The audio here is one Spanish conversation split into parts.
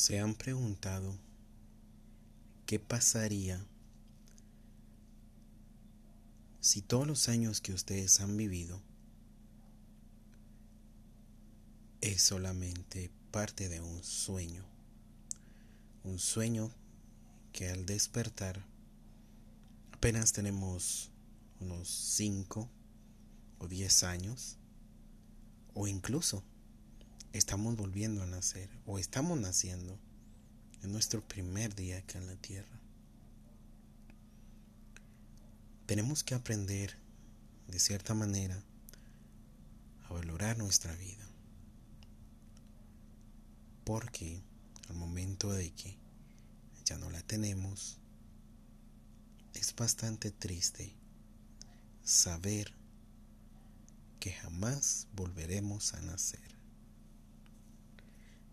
¿Se han preguntado qué pasaría si todos los años que ustedes han vivido es solamente parte de un sueño? Un sueño que al despertar apenas tenemos unos 5 o 10 años o incluso estamos volviendo a nacer o estamos naciendo en nuestro primer día acá en la tierra. Tenemos que aprender de cierta manera a valorar nuestra vida. Porque al momento de que ya no la tenemos, es bastante triste saber que jamás volveremos a nacer.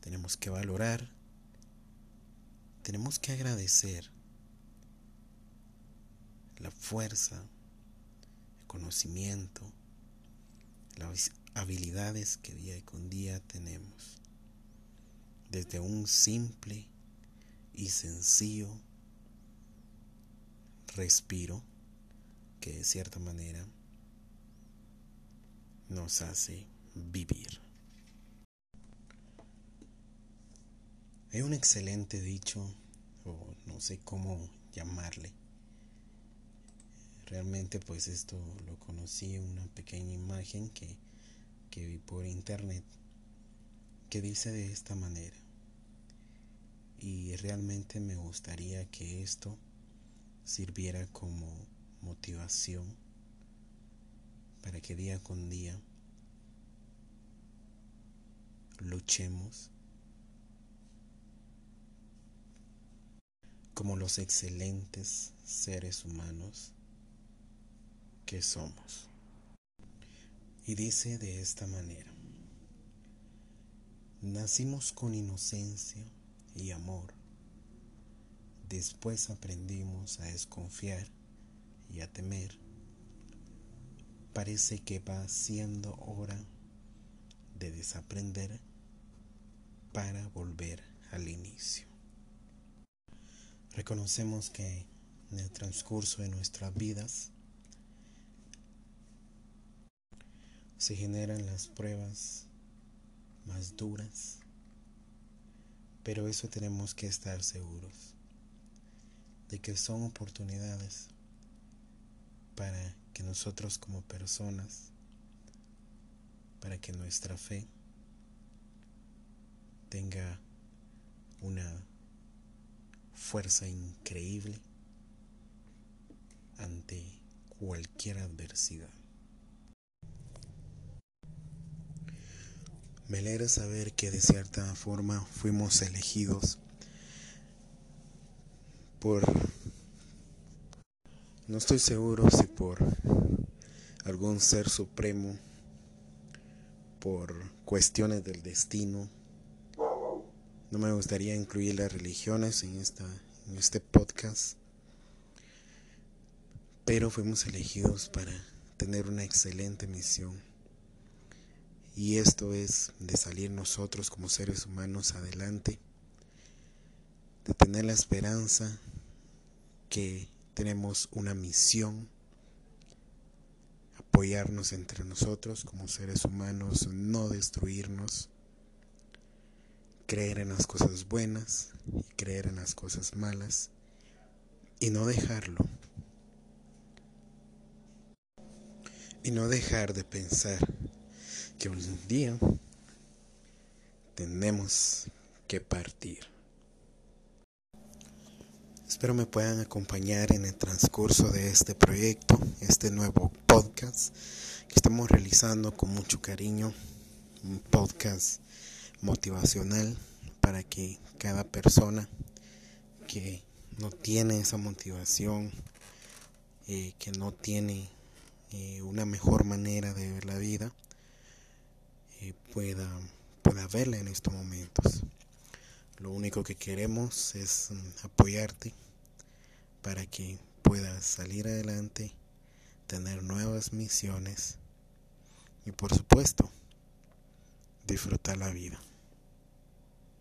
Tenemos que valorar, tenemos que agradecer la fuerza, el conocimiento, las habilidades que día con día tenemos. Desde un simple y sencillo respiro que de cierta manera nos hace vivir. Hay un excelente dicho, o no sé cómo llamarle. Realmente pues esto lo conocí en una pequeña imagen que, que vi por internet que dice de esta manera. Y realmente me gustaría que esto sirviera como motivación para que día con día luchemos como los excelentes seres humanos que somos. Y dice de esta manera, nacimos con inocencia y amor, después aprendimos a desconfiar y a temer. Parece que va siendo hora de desaprender para volver al inicio. Reconocemos que en el transcurso de nuestras vidas se generan las pruebas más duras, pero eso tenemos que estar seguros de que son oportunidades para que nosotros como personas, para que nuestra fe tenga una fuerza increíble ante cualquier adversidad. Me alegra saber que de cierta forma fuimos elegidos por... No estoy seguro si por algún ser supremo, por cuestiones del destino, no me gustaría incluir las religiones en, esta, en este podcast, pero fuimos elegidos para tener una excelente misión. Y esto es de salir nosotros como seres humanos adelante, de tener la esperanza que tenemos una misión, apoyarnos entre nosotros como seres humanos, no destruirnos creer en las cosas buenas y creer en las cosas malas y no dejarlo. Y no dejar de pensar que un día tenemos que partir. Espero me puedan acompañar en el transcurso de este proyecto, este nuevo podcast que estamos realizando con mucho cariño, un podcast motivacional para que cada persona que no tiene esa motivación, eh, que no tiene eh, una mejor manera de ver la vida, eh, pueda, pueda verla en estos momentos. Lo único que queremos es apoyarte para que puedas salir adelante, tener nuevas misiones y por supuesto disfrutar la vida.